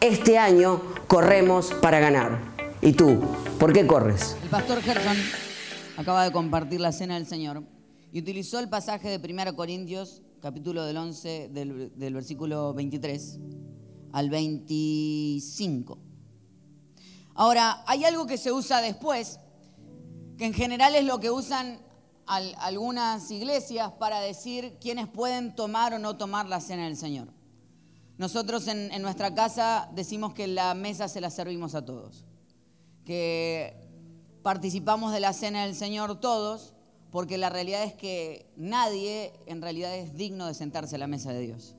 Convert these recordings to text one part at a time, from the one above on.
Este año corremos para ganar. ¿Y tú? ¿Por qué corres? El pastor Gerson acaba de compartir la cena del Señor y utilizó el pasaje de 1 Corintios capítulo del 11, del, del versículo 23 al 25. Ahora, hay algo que se usa después, que en general es lo que usan al- algunas iglesias para decir quiénes pueden tomar o no tomar la cena del Señor. Nosotros en, nuestra casa decimos que la mesa se la servimos a todos, que participamos de la cena del Señor todos, porque la realidad es que nadie en realidad es digno de sentarse a la mesa de Dios.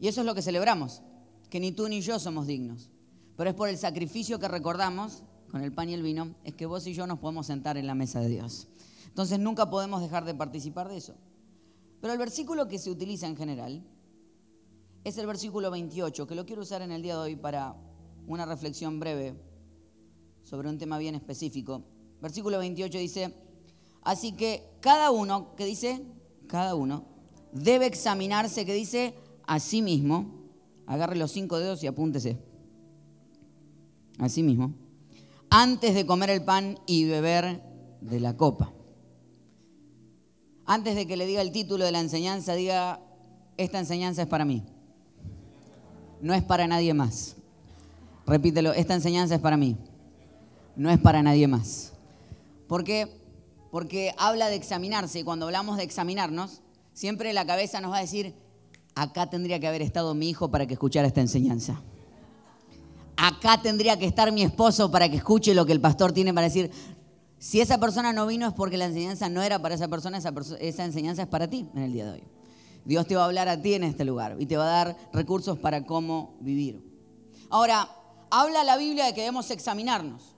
Y eso es lo que celebramos, que ni tú ni yo somos dignos. Pero es por el sacrificio que recordamos con el pan y el vino, es que vos y yo nos podemos sentar en la mesa de Dios. Entonces nunca podemos dejar de participar de eso. Pero el versículo que se utiliza en general es el versículo 28, que lo quiero usar en el día de hoy para una reflexión breve sobre un tema bien específico. Versículo 28 dice, así que cada uno, que dice, cada uno, debe examinarse, que dice, a sí mismo, agarre los cinco dedos y apúntese, a sí mismo, antes de comer el pan y beber de la copa. Antes de que le diga el título de la enseñanza, diga, esta enseñanza es para mí, no es para nadie más. Repítelo, esta enseñanza es para mí, no es para nadie más. ¿Por qué? Porque habla de examinarse y cuando hablamos de examinarnos, siempre la cabeza nos va a decir, acá tendría que haber estado mi hijo para que escuchara esta enseñanza. Acá tendría que estar mi esposo para que escuche lo que el pastor tiene para decir. Si esa persona no vino es porque la enseñanza no era para esa persona, esa, esa enseñanza es para ti en el día de hoy. Dios te va a hablar a ti en este lugar y te va a dar recursos para cómo vivir. Ahora, habla la Biblia de que debemos examinarnos.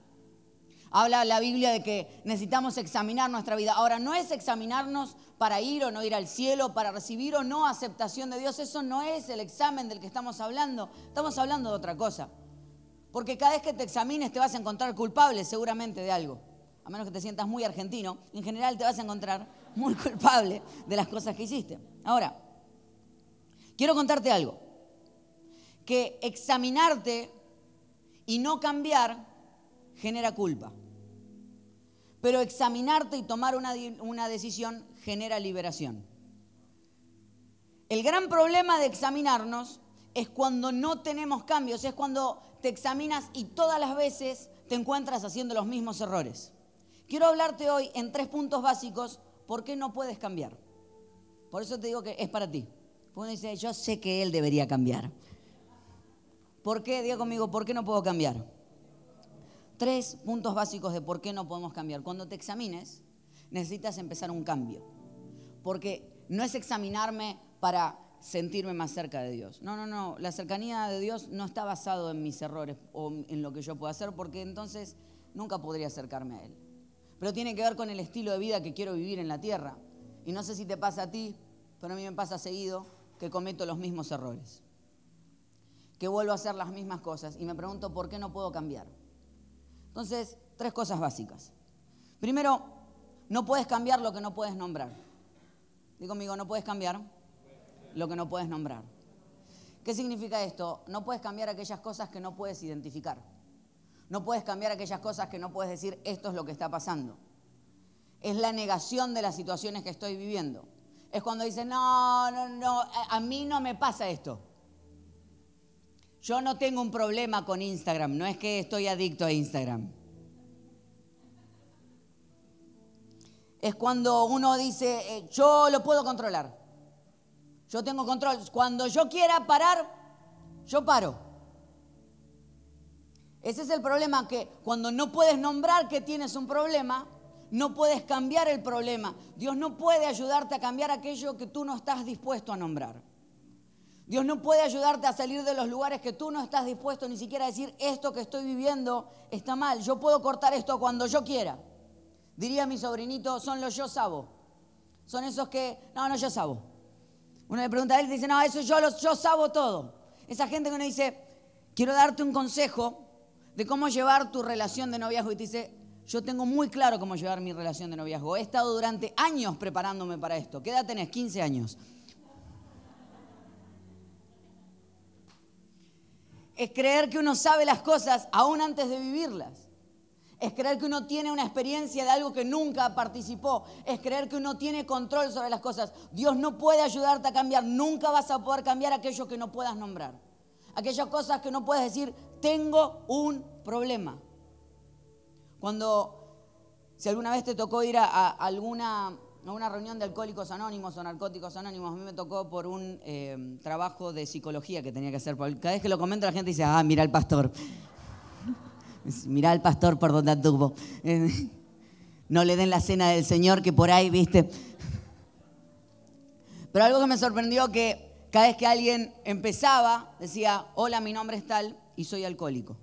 Habla la Biblia de que necesitamos examinar nuestra vida. Ahora, no es examinarnos para ir o no ir al cielo, para recibir o no aceptación de Dios. Eso no es el examen del que estamos hablando. Estamos hablando de otra cosa. Porque cada vez que te examines te vas a encontrar culpable seguramente de algo. A menos que te sientas muy argentino, en general te vas a encontrar muy culpable de las cosas que hiciste. Ahora, quiero contarte algo. Que examinarte y no cambiar genera culpa. Pero examinarte y tomar una, una decisión genera liberación. El gran problema de examinarnos es cuando no tenemos cambios, es cuando te examinas y todas las veces te encuentras haciendo los mismos errores. Quiero hablarte hoy en tres puntos básicos por qué no puedes cambiar. Por eso te digo que es para ti. Uno dice, yo sé que él debería cambiar. ¿Por qué? Diga conmigo, ¿por qué no puedo cambiar? Tres puntos básicos de por qué no podemos cambiar. Cuando te examines, necesitas empezar un cambio. Porque no es examinarme para sentirme más cerca de Dios. No, no, no. La cercanía de Dios no está basado en mis errores o en lo que yo puedo hacer, porque entonces nunca podría acercarme a Él. Pero tiene que ver con el estilo de vida que quiero vivir en la tierra. Y no sé si te pasa a ti, pero a mí me pasa seguido que cometo los mismos errores. Que vuelvo a hacer las mismas cosas y me pregunto por qué no puedo cambiar. Entonces, tres cosas básicas. Primero, no puedes cambiar lo que no puedes nombrar. Digo conmigo, no puedes cambiar lo que no puedes nombrar. ¿Qué significa esto? No puedes cambiar aquellas cosas que no puedes identificar. No puedes cambiar aquellas cosas que no puedes decir, esto es lo que está pasando. Es la negación de las situaciones que estoy viviendo. Es cuando dices, no, no, no, a mí no me pasa esto. Yo no tengo un problema con Instagram, no es que estoy adicto a Instagram. Es cuando uno dice, eh, yo lo puedo controlar. Yo tengo control. Cuando yo quiera parar, yo paro. Ese es el problema que cuando no puedes nombrar que tienes un problema, no puedes cambiar el problema. Dios no puede ayudarte a cambiar aquello que tú no estás dispuesto a nombrar. Dios no puede ayudarte a salir de los lugares que tú no estás dispuesto ni siquiera a decir esto que estoy viviendo está mal. Yo puedo cortar esto cuando yo quiera. Diría mi sobrinito, son los yo sabo. Son esos que, no, no, yo sabo. Uno le pregunta a él y dice, no, eso yo, yo sabo todo. Esa gente que uno dice, quiero darte un consejo de cómo llevar tu relación de noviazgo y te dice, yo tengo muy claro cómo llevar mi relación de noviazgo. He estado durante años preparándome para esto. ¿Qué edad tenés? 15 años. Es creer que uno sabe las cosas aún antes de vivirlas. Es creer que uno tiene una experiencia de algo que nunca participó. Es creer que uno tiene control sobre las cosas. Dios no puede ayudarte a cambiar. Nunca vas a poder cambiar aquello que no puedas nombrar. Aquellas cosas que no puedes decir, tengo un problema. Cuando, si alguna vez te tocó ir a, alguna a una reunión de alcohólicos anónimos o narcóticos anónimos, a mí me tocó por un eh, trabajo de psicología que tenía que hacer. Cada vez que lo comento la gente dice, ah, mira el pastor. Mirá al pastor por donde anduvo. No le den la cena del Señor que por ahí, viste. Pero algo que me sorprendió que cada vez que alguien empezaba, decía, hola, mi nombre es tal y soy alcohólico.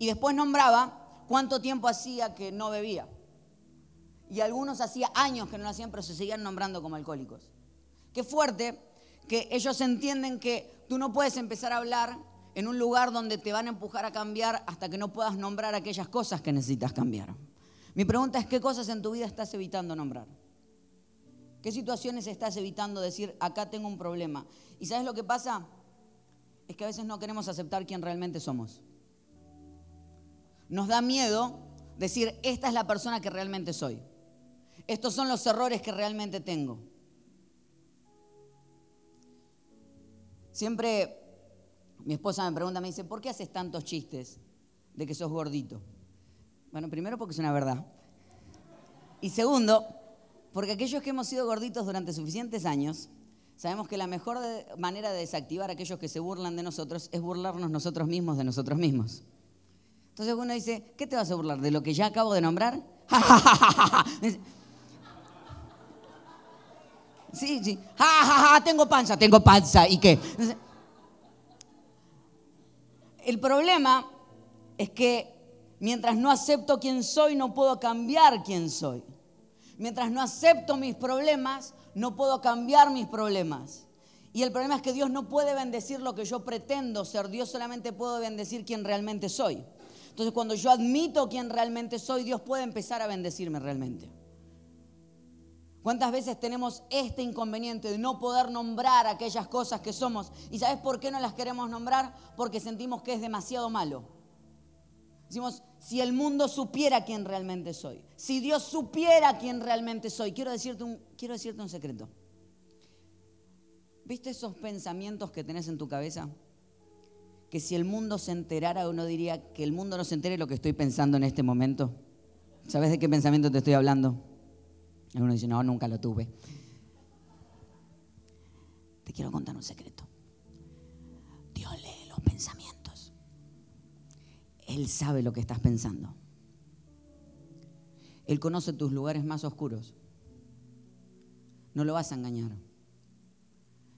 Y después nombraba cuánto tiempo hacía que no bebía. Y algunos hacía años que no lo hacían, pero se seguían nombrando como alcohólicos. Qué fuerte que ellos entienden que tú no puedes empezar a hablar en un lugar donde te van a empujar a cambiar hasta que no puedas nombrar aquellas cosas que necesitas cambiar. Mi pregunta es, ¿qué cosas en tu vida estás evitando nombrar? ¿Qué situaciones estás evitando decir, acá tengo un problema? ¿Y sabes lo que pasa? Es que a veces no queremos aceptar quién realmente somos. Nos da miedo decir, esta es la persona que realmente soy. Estos son los errores que realmente tengo. Siempre mi esposa me pregunta, me dice, ¿por qué haces tantos chistes de que sos gordito? Bueno, primero porque es una verdad. Y segundo, porque aquellos que hemos sido gorditos durante suficientes años, sabemos que la mejor manera de desactivar a aquellos que se burlan de nosotros es burlarnos nosotros mismos de nosotros mismos. Entonces uno dice, ¿qué te vas a burlar? ¿De lo que ya acabo de nombrar? sí, sí. Ja, tengo panza, tengo panza. ¿Y qué? El problema es que mientras no acepto quién soy, no puedo cambiar quién soy. Mientras no acepto mis problemas, no puedo cambiar mis problemas. Y el problema es que Dios no puede bendecir lo que yo pretendo ser. Dios solamente puede bendecir quien realmente soy. Entonces cuando yo admito quién realmente soy, Dios puede empezar a bendecirme realmente. ¿Cuántas veces tenemos este inconveniente de no poder nombrar aquellas cosas que somos? ¿Y sabes por qué no las queremos nombrar? Porque sentimos que es demasiado malo. Decimos, si el mundo supiera quién realmente soy, si Dios supiera quién realmente soy, quiero decirte un, quiero decirte un secreto. ¿Viste esos pensamientos que tenés en tu cabeza? Que si el mundo se enterara, uno diría que el mundo no se entere lo que estoy pensando en este momento. ¿Sabes de qué pensamiento te estoy hablando? Uno dice, no, nunca lo tuve. Te quiero contar un secreto. Dios lee los pensamientos. Él sabe lo que estás pensando. Él conoce tus lugares más oscuros. No lo vas a engañar.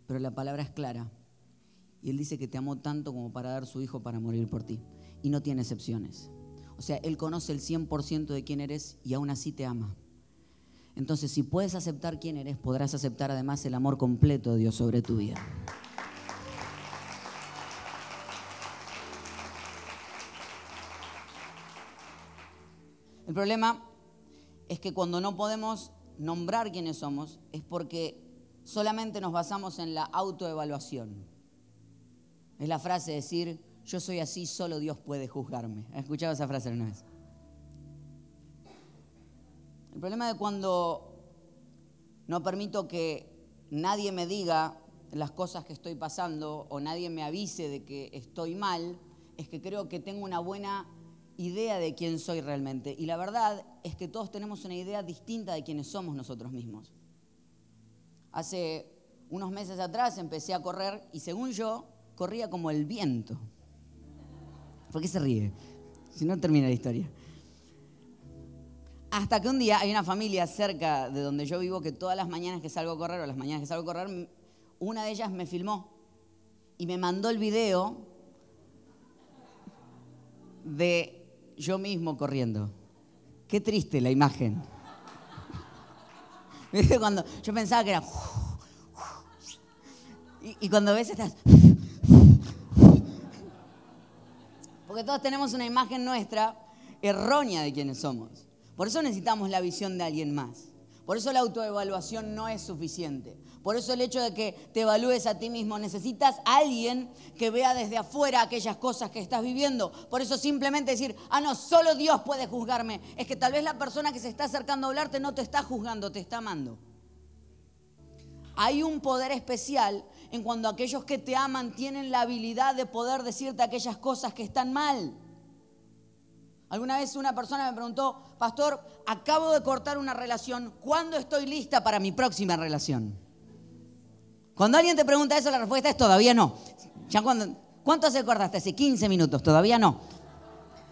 Pero la palabra es clara. Y Él dice que te amó tanto como para dar su hijo para morir por ti. Y no tiene excepciones. O sea, Él conoce el 100% de quién eres y aún así te ama. Entonces, si puedes aceptar quién eres, podrás aceptar además el amor completo de Dios sobre tu vida. El problema es que cuando no podemos nombrar quiénes somos es porque solamente nos basamos en la autoevaluación. Es la frase de decir, yo soy así, solo Dios puede juzgarme. ¿Has escuchado esa frase alguna vez? El problema de cuando no permito que nadie me diga las cosas que estoy pasando o nadie me avise de que estoy mal, es que creo que tengo una buena idea de quién soy realmente. Y la verdad es que todos tenemos una idea distinta de quiénes somos nosotros mismos. Hace unos meses atrás empecé a correr y según yo, corría como el viento. ¿Por qué se ríe? Si no termina la historia. Hasta que un día hay una familia cerca de donde yo vivo que todas las mañanas que salgo a correr o las mañanas que salgo a correr, una de ellas me filmó y me mandó el video de yo mismo corriendo. Qué triste la imagen. Cuando yo pensaba que era... Y, cuando ves estás... Porque todos tenemos una imagen nuestra errónea de quienes somos. Por eso necesitamos la visión de alguien más. Por eso la autoevaluación no es suficiente. Por eso el hecho de que te evalúes a ti mismo, necesitas a alguien que vea desde afuera aquellas cosas que estás viviendo. Por eso simplemente decir, ah, no, solo Dios puede juzgarme. Es que tal vez la persona que se está acercando a hablarte no te está juzgando, te está amando. Hay un poder especial en cuando aquellos que te aman tienen la habilidad de poder decirte aquellas cosas que están mal. Alguna vez una persona me preguntó, pastor, acabo de cortar una relación, ¿cuándo estoy lista para mi próxima relación? Cuando alguien te pregunta eso, la respuesta es todavía no. Ya cuando, ¿Cuánto se cortaste? Hace 15 minutos, todavía no.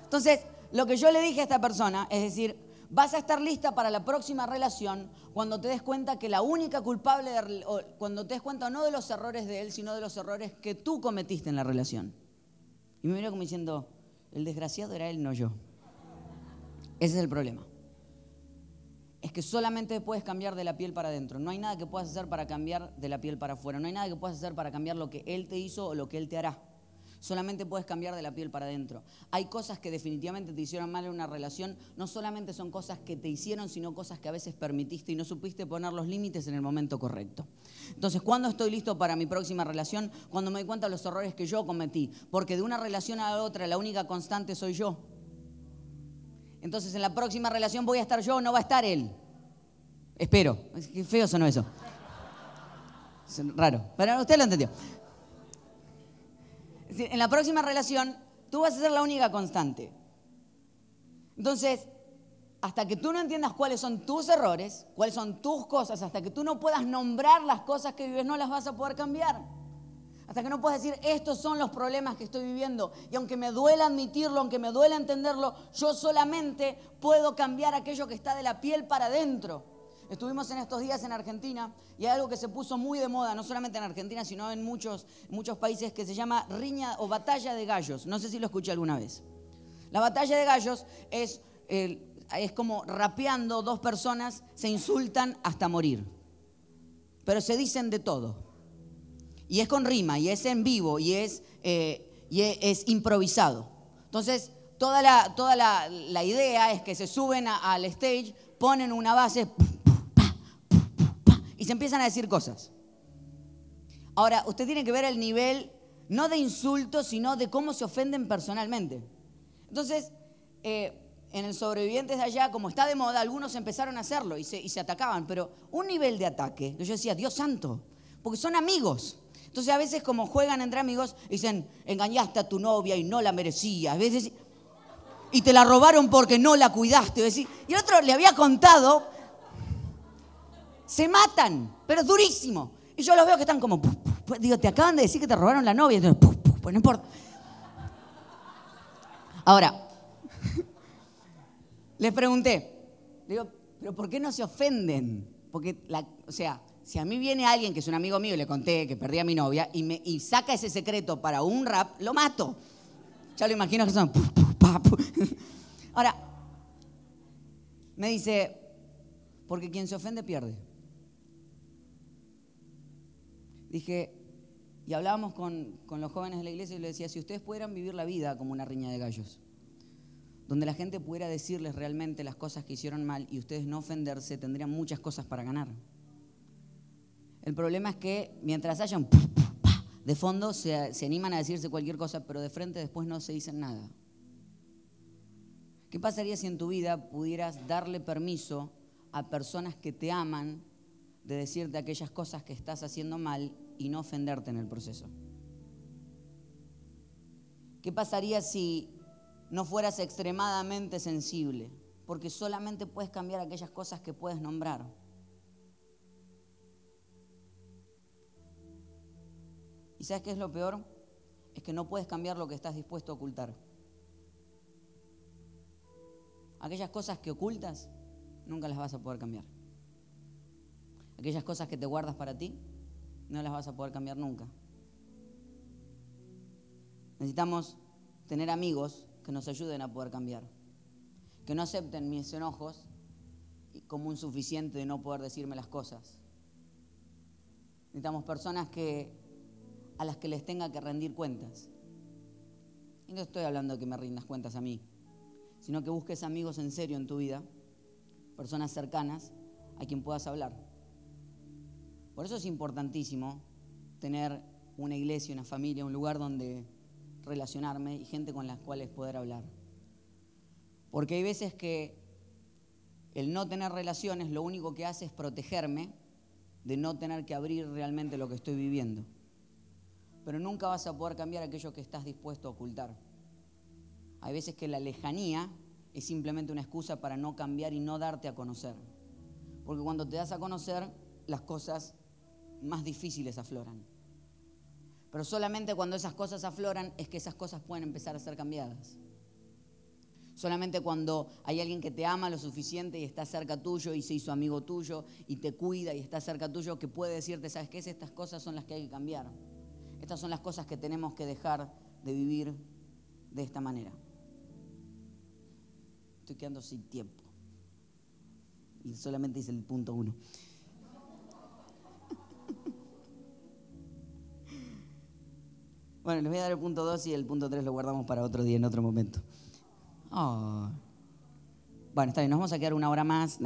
Entonces, lo que yo le dije a esta persona es decir, vas a estar lista para la próxima relación cuando te des cuenta que la única culpable, cuando te des cuenta no de los errores de él, sino de los errores que tú cometiste en la relación. Y me miró como diciendo, el desgraciado era él, no yo. Ese es el problema. Es que solamente puedes cambiar de la piel para adentro. No hay nada que puedas hacer para cambiar de la piel para afuera. No hay nada que puedas hacer para cambiar lo que Él te hizo o lo que Él te hará. Solamente puedes cambiar de la piel para adentro. Hay cosas que definitivamente te hicieron mal en una relación. No solamente son cosas que te hicieron, sino cosas que a veces permitiste y no supiste poner los límites en el momento correcto. Entonces, ¿cuándo estoy listo para mi próxima relación? Cuando me doy cuenta de los errores que yo cometí. Porque de una relación a la otra, la única constante soy yo. Entonces en la próxima relación voy a estar yo, no va a estar él. Espero. Qué feo sonó eso. Es raro. Pero usted lo entendió. En la próxima relación tú vas a ser la única constante. Entonces, hasta que tú no entiendas cuáles son tus errores, cuáles son tus cosas, hasta que tú no puedas nombrar las cosas que vives, no las vas a poder cambiar. Hasta que no puedas decir, estos son los problemas que estoy viviendo. Y aunque me duela admitirlo, aunque me duela entenderlo, yo solamente puedo cambiar aquello que está de la piel para adentro. Estuvimos en estos días en Argentina y hay algo que se puso muy de moda, no solamente en Argentina, sino en muchos, muchos países, que se llama riña o batalla de gallos. No sé si lo escuché alguna vez. La batalla de gallos es, es como rapeando dos personas, se insultan hasta morir. Pero se dicen de todo y es con rima, y es en vivo, y es, eh, y es, improvisado. Entonces, toda, la, toda la, idea es que se suben al stage, ponen una base se empiezan a decir cosas. Ahora, usted tiene que ver el nivel, no de insultos, sino de cómo se ofenden personalmente. Entonces, eh, en el Sobrevivientes de allá, como está de moda, algunos empezaron a hacerlo y se, y se atacaban, pero un nivel de ataque, yo decía, Dios santo, porque son amigos. Entonces a veces como juegan entre amigos, dicen, engañaste a tu novia y no la merecías. A veces, y te la robaron porque no la cuidaste. Y el otro le había contado, se matan, pero durísimo. Y yo los veo que están como, digo, te acaban de decir que te robaron la novia. Entonces, pues no importa. Ahora, les pregunté, digo, pero ¿por qué no se ofenden? Porque, o sea, si a mí viene alguien que es un amigo mío y le conté que perdí a mi novia y, me, y saca ese secreto para un rap, lo mato. Ya lo imagino que son... Ahora, me dice, porque quien se ofende pierde. Dije, y hablábamos con, con los jóvenes de la iglesia y les decía, si ustedes pudieran vivir la vida como una riña de gallos, donde la gente pudiera decirles realmente las cosas que hicieron mal y ustedes no ofenderse, tendrían muchas cosas para ganar. El problema es que mientras hayan de fondo se, se, animan a decirse cualquier cosa, pero de frente después no se dicen nada. ¿Qué pasaría si en tu vida pudieras darle permiso a personas que te aman de decirte aquellas cosas que estás haciendo mal y no ofenderte en el proceso? ¿Qué pasaría si no fueras extremadamente sensible? Porque solamente puedes cambiar aquellas cosas que puedes nombrar. ¿Y sabes qué es lo peor? Es que no puedes cambiar lo que estás dispuesto a ocultar. Aquellas cosas que ocultas, nunca las vas a poder cambiar. Aquellas cosas que te guardas para ti, no las vas a poder cambiar nunca. Necesitamos tener amigos que nos ayuden a poder cambiar. Que no acepten mis enojos como un suficiente de no poder decirme las cosas. Necesitamos personas que a las que les tenga que rendir cuentas. Y no estoy hablando de que me rindas cuentas a mí, sino que busques amigos en serio en tu vida, personas cercanas a quien puedas hablar. Por eso es importantísimo tener una iglesia, una familia, un lugar donde relacionarme y gente con las cuales poder hablar. Porque hay veces que el no tener relaciones lo único que hace es protegerme de no tener que abrir realmente lo que estoy viviendo pero nunca vas a poder cambiar aquello que estás dispuesto a ocultar. Hay veces que la lejanía es simplemente una excusa para no cambiar y no darte a conocer. Porque cuando te das a conocer, las cosas más difíciles afloran. Pero solamente cuando esas cosas afloran es que esas cosas pueden empezar a ser cambiadas. Solamente cuando hay alguien que te ama lo suficiente y está cerca tuyo y se hizo amigo tuyo y te cuida y está cerca tuyo que puede decirte, ¿sabes qué? Estas cosas son las que hay que cambiar. Estas son las cosas que tenemos que dejar de vivir de esta manera. Estoy quedando sin tiempo. Y solamente hice el punto uno. Bueno, les voy a dar el punto dos y el punto tres lo guardamos para otro día, en otro momento. Oh. Bueno, está bien, nos vamos a quedar una hora más.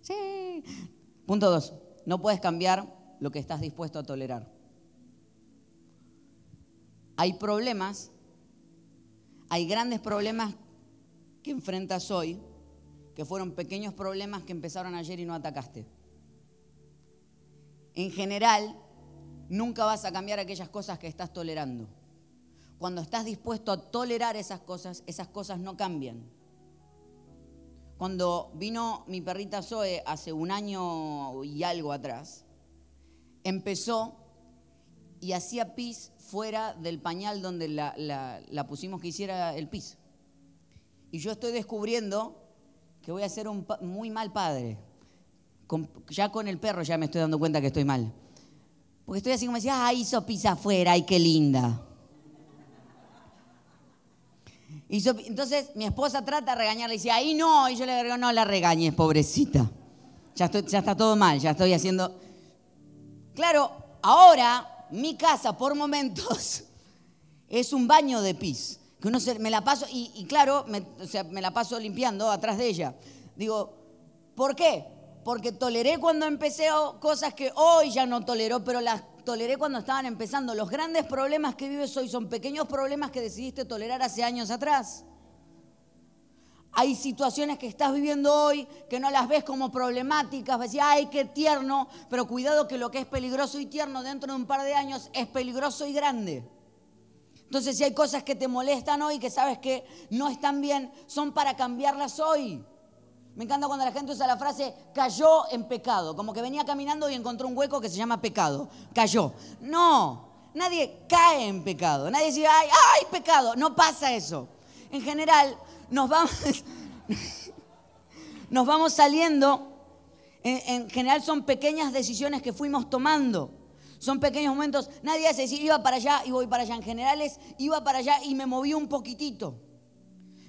Sí. Punto dos. No puedes cambiar lo que estás dispuesto a tolerar. Hay problemas, hay grandes problemas que enfrentas hoy, que fueron pequeños problemas que empezaron ayer y no atacaste. En general, nunca vas a cambiar aquellas cosas que estás tolerando. Cuando estás dispuesto a tolerar esas cosas, esas cosas no cambian. Cuando vino mi perrita Zoe hace un año y algo atrás, empezó y hacía pis fuera del pañal donde la, pusimos que hiciera el pis. Y yo estoy descubriendo que voy a ser un muy mal padre. ya con el perro ya me estoy dando cuenta que estoy mal. Porque estoy así como decía, ah, hizo pis afuera, ay, qué linda. entonces mi esposa trata de regañarle y dice, ahí no, y yo le digo, no la regañes, pobrecita. Ya, está todo mal, ya estoy haciendo... Claro, ahora mi casa por momentos es un baño de pis. Que uno se, me la paso, y, claro, o sea, me la paso limpiando atrás de ella. Digo, ¿por qué? Porque toleré cuando empecé cosas que hoy ya no tolero, pero las toleré cuando estaban empezando. Los grandes problemas que vives hoy son pequeños problemas que decidiste tolerar hace años atrás. Hay situaciones que estás viviendo hoy que no las ves como problemáticas, decir, ay, qué tierno, pero cuidado que lo que es peligroso y tierno dentro de un par de años es peligroso y grande. Entonces, si hay cosas que te molestan hoy, que sabes que no están bien, son para cambiarlas hoy. Me encanta cuando la gente usa la frase cayó en pecado, como que venía caminando y encontró un hueco que se llama pecado. Cayó. No, nadie cae en pecado. Nadie dice, ay, ay, pecado. No pasa eso. En general, nos vamos, nos vamos saliendo. En, general son pequeñas decisiones que fuimos tomando. Son pequeños momentos. Nadie hace decir, iba para allá y voy para allá. En general es, iba para allá y me moví un poquitito.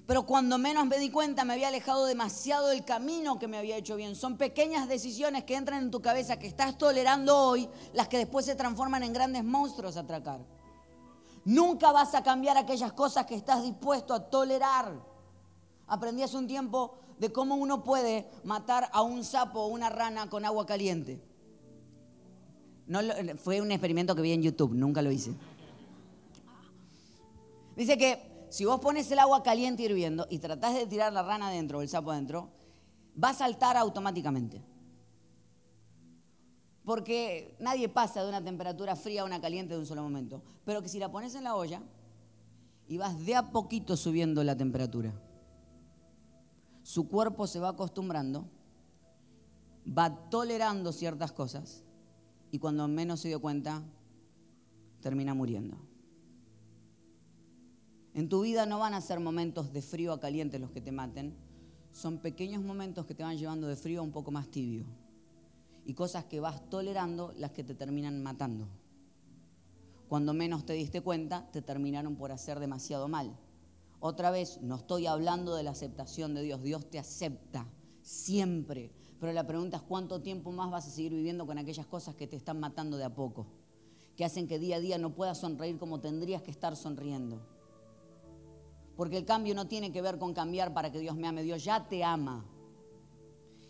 Pero cuando menos me di cuenta me había alejado demasiado del camino que me había hecho bien. Son pequeñas decisiones que entran en tu cabeza que estás tolerando hoy, las que después se transforman en grandes monstruos a atracar. Nunca vas a cambiar aquellas cosas que estás dispuesto a tolerar. Aprendí hace un tiempo de cómo uno puede matar a un sapo o una rana con agua caliente. No fue un experimento que vi en YouTube, nunca lo hice. Dice que si vos pones el agua caliente hirviendo y tratás de tirar la rana adentro o el sapo adentro, va a saltar automáticamente. Porque nadie pasa de una temperatura fría a una caliente de un solo momento. Pero que si la pones en la olla y vas de a poquito subiendo la temperatura, su cuerpo se va acostumbrando, va tolerando ciertas cosas y cuando menos se dio cuenta, termina muriendo. En tu vida no van a ser momentos de frío a caliente los que te maten, son pequeños momentos que te van llevando de frío a un poco más tibio. Y cosas que vas tolerando las que te terminan matando. Cuando menos te diste cuenta, te terminaron por hacer demasiado mal. Otra vez, no estoy hablando de la aceptación de Dios, Dios te acepta siempre. Pero la pregunta es cuánto tiempo más vas a seguir viviendo con aquellas cosas que te están matando de a poco, que hacen que día a día no puedas sonreír como tendrías que estar sonriendo. Porque el cambio no tiene que ver con cambiar para que Dios me ame, Dios ya te ama.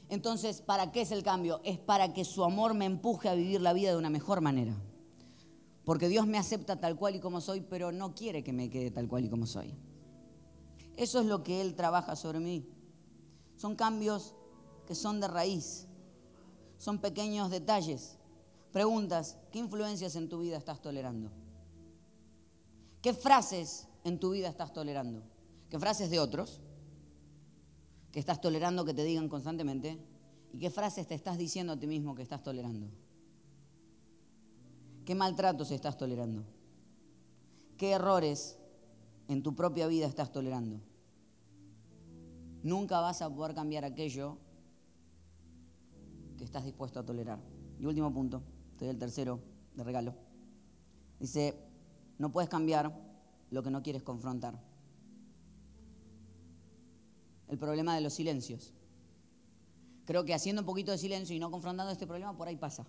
Entonces, ¿para qué es el cambio? Es para que su amor me empuje a vivir la vida de una mejor manera. Porque Dios me acepta tal cual y como soy, pero no quiere que me quede tal cual y como soy. Eso es lo que Él trabaja sobre mí. Son cambios que son de raíz. Son pequeños detalles. Preguntas, ¿qué influencias en tu vida estás tolerando? ¿Qué frases en tu vida estás tolerando? ¿Qué frases de otros? que estás tolerando que te digan constantemente? ¿Y qué frases te estás diciendo a ti mismo que estás tolerando? ¿Qué maltratos estás tolerando? ¿Qué errores en tu propia vida estás tolerando? Nunca vas a poder cambiar aquello que estás dispuesto a tolerar. Y último punto, te el tercero de regalo. Dice, no puedes cambiar lo que no quieres confrontar. El problema de los silencios. Creo que haciendo un poquito de silencio y no confrontando este problema, por ahí pasa.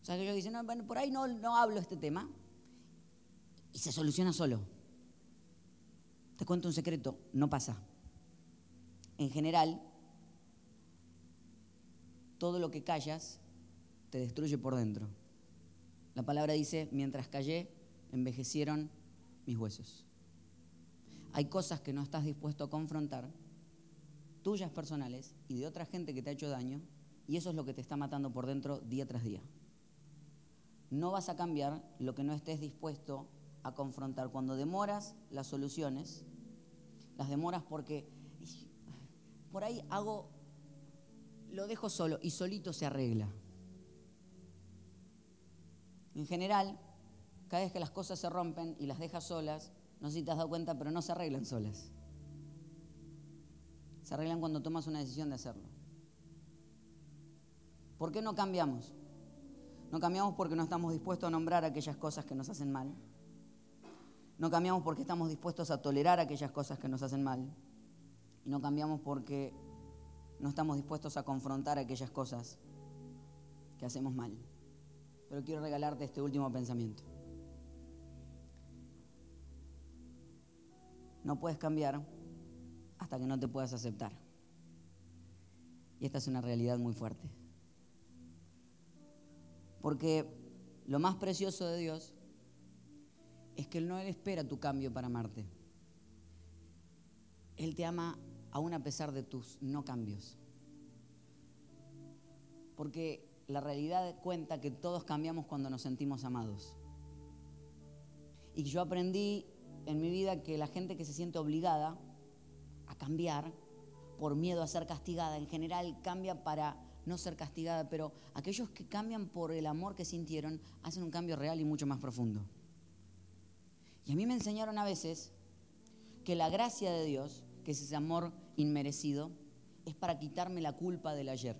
O sea, que ellos dicen, no, bueno, por ahí no, no hablo este tema y se soluciona solo. Te cuento un secreto, no pasa en general, todo lo que callas te destruye por dentro. La palabra dice, mientras callé, envejecieron mis huesos. Hay cosas que no estás dispuesto a confrontar, tuyas personales y de otra gente que te ha hecho daño, y eso es lo que te está matando por dentro día tras día. No vas a cambiar lo que no estés dispuesto a confrontar. Cuando demoras las soluciones, las demoras porque por ahí hago, lo dejo solo y solito se arregla. En general, cada vez que las cosas se rompen y las dejas solas, no sé si te has dado cuenta, pero no se arreglan solas. Se arreglan cuando tomas una decisión de hacerlo. ¿Por qué no cambiamos? No cambiamos porque no estamos dispuestos a nombrar aquellas cosas que nos hacen mal. No cambiamos porque estamos dispuestos a tolerar aquellas cosas que nos hacen mal. Y no cambiamos porque no estamos dispuestos a confrontar aquellas cosas que hacemos mal. Pero quiero regalarte este último pensamiento. No puedes cambiar hasta que no te puedas aceptar. Y esta es una realidad muy fuerte. Porque lo más precioso de Dios es que Él no espera tu cambio para amarte. Él te ama aún a pesar de tus no cambios. Porque la realidad cuenta que todos cambiamos cuando nos sentimos amados. Y yo aprendí en mi vida que la gente que se siente obligada a cambiar por miedo a ser castigada, en general cambia para no ser castigada, pero aquellos que cambian por el amor que sintieron hacen un cambio real y mucho más profundo. Y a mí me enseñaron a veces que la gracia de Dios que es ese amor inmerecido, es para quitarme la culpa del ayer,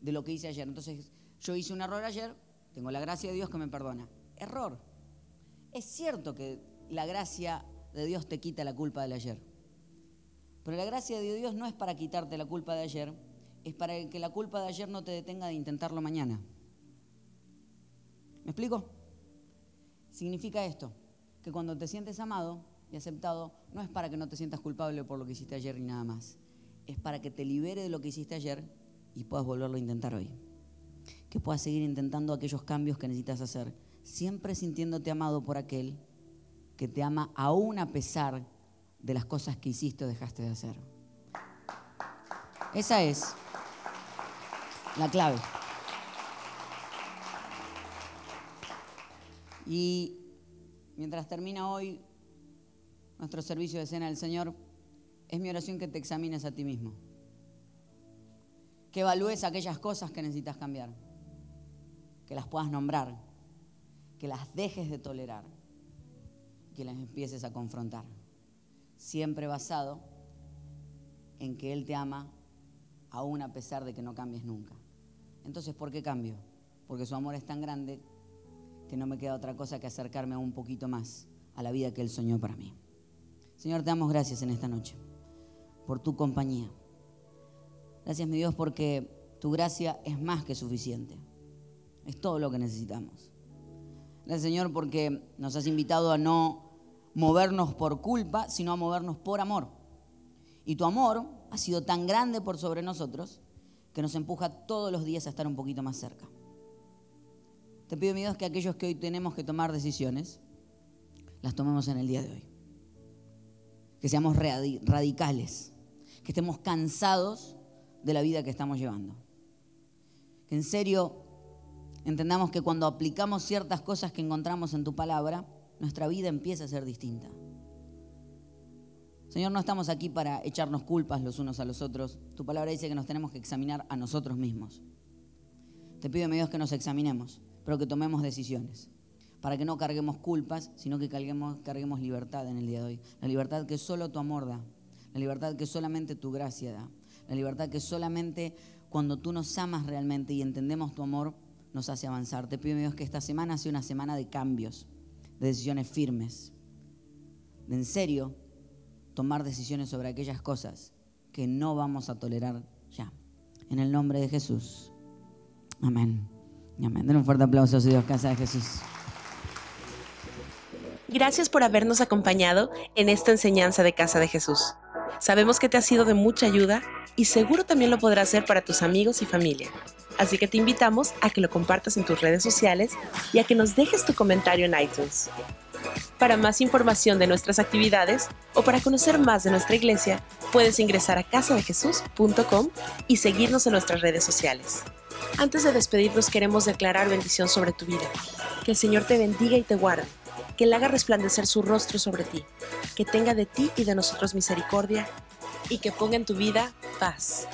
de lo que hice ayer. Entonces, yo hice un error ayer, tengo la gracia de Dios que me perdona. Error. Es cierto que la gracia de Dios te quita la culpa del ayer. Pero la gracia de Dios no es para quitarte la culpa de ayer, es para que la culpa de ayer no te detenga de intentarlo mañana. ¿Me explico? Significa esto, que cuando te sientes amado y aceptado, no es para que no te sientas culpable por lo que hiciste ayer ni nada más. Es para que te libere de lo que hiciste ayer y puedas volverlo a intentar hoy. Que puedas seguir intentando aquellos cambios que necesitas hacer, siempre sintiéndote amado por aquel que te ama aún a pesar de las cosas que hiciste o dejaste de hacer. Esa es la clave. Y mientras termina hoy nuestro servicio de cena del Señor, es mi oración que te examines a ti mismo. Que evalúes aquellas cosas que necesitas cambiar. Que las puedas nombrar. Que las dejes de tolerar. Que las empieces a confrontar. Siempre basado en que Él te ama aún a pesar de que no cambies nunca. Entonces, ¿por qué cambio? Porque su amor es tan grande que no me queda otra cosa que acercarme un poquito más a la vida que Él soñó para mí. Señor, te damos gracias en esta noche por tu compañía. Gracias, mi Dios, porque tu gracia es más que suficiente. Es todo lo que necesitamos. Gracias, Señor, porque nos has invitado a no movernos por culpa, sino a movernos por amor. Y tu amor ha sido tan grande por sobre nosotros que nos empuja todos los días a estar un poquito más cerca. Te pido, mi Dios, que aquellos que hoy tenemos que tomar decisiones, las tomemos en el día de hoy. Que seamos radicales, que estemos cansados de la vida que estamos llevando. Que en serio entendamos que cuando aplicamos ciertas cosas que encontramos en tu palabra, nuestra vida empieza a ser distinta. Señor, no estamos aquí para echarnos culpas los unos a los otros. Tu palabra dice que nos tenemos que examinar a nosotros mismos. Te pido, mi Dios, que nos examinemos pero que tomemos decisiones. Para que no carguemos culpas, sino que carguemos, carguemos libertad en el día de hoy. La libertad que solo tu amor da. La libertad que solamente tu gracia da. La libertad que solamente cuando tú nos amas realmente y entendemos tu amor, nos hace avanzar. Te pido, Dios, que esta semana sea una semana de cambios, de decisiones firmes. De en serio tomar decisiones sobre aquellas cosas que no vamos a tolerar ya. En el nombre de Jesús. Amén. Amén. Den un fuerte aplauso a su Dios, Casa de Jesús. Gracias por habernos acompañado en esta enseñanza de Casa de Jesús. Sabemos que te ha sido de mucha ayuda y seguro también lo podrás hacer para tus amigos y familia. Así que te invitamos a que lo compartas en tus redes sociales y a que nos dejes tu comentario en iTunes. Para más información de nuestras actividades o para conocer más de nuestra iglesia, puedes ingresar a casadejesús.com y seguirnos en nuestras redes sociales. Antes de despedirnos queremos declarar bendición sobre tu vida. Que el Señor te bendiga y te guarde. Que Él haga resplandecer su rostro sobre ti. Que tenga de ti y de nosotros misericordia. Y que ponga en tu vida paz.